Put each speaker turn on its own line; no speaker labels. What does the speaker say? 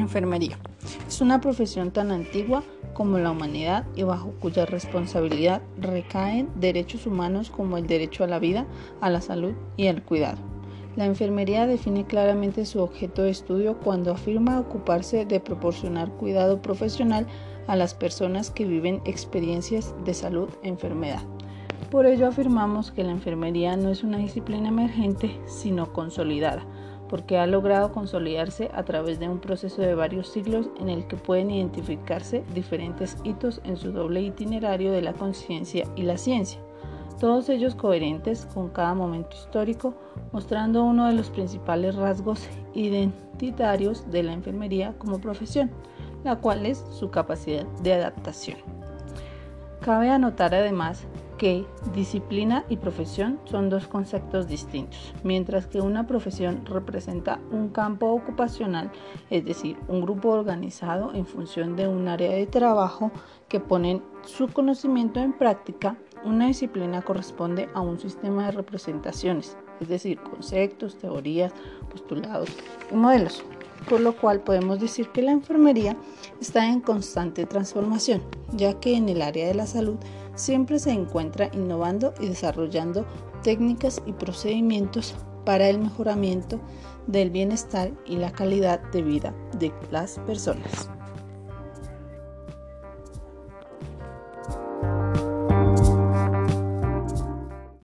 enfermería. Es una profesión tan antigua como la humanidad y bajo cuya responsabilidad recaen derechos humanos como el derecho a la vida, a la salud y al cuidado. La enfermería define claramente su objeto de estudio cuando afirma ocuparse de proporcionar cuidado profesional a las personas que viven experiencias de salud-enfermedad. Por ello afirmamos que la enfermería no es una disciplina emergente, sino consolidada porque ha logrado consolidarse a través de un proceso de varios siglos en el que pueden identificarse diferentes hitos en su doble itinerario de la conciencia y la ciencia, todos ellos coherentes con cada momento histórico, mostrando uno de los principales rasgos identitarios de la enfermería como profesión, la cual es su capacidad de adaptación. Cabe anotar además que disciplina y profesión son dos conceptos distintos, mientras que una profesión representa un campo ocupacional, es decir, un grupo organizado en función de un área de trabajo que ponen su conocimiento en práctica, una disciplina corresponde a un sistema de representaciones, es decir, conceptos, teorías, postulados y modelos por lo cual podemos decir que la enfermería está en constante transformación, ya que en el área de la salud siempre se encuentra innovando y desarrollando técnicas y procedimientos para el mejoramiento del bienestar y la calidad de vida de las personas.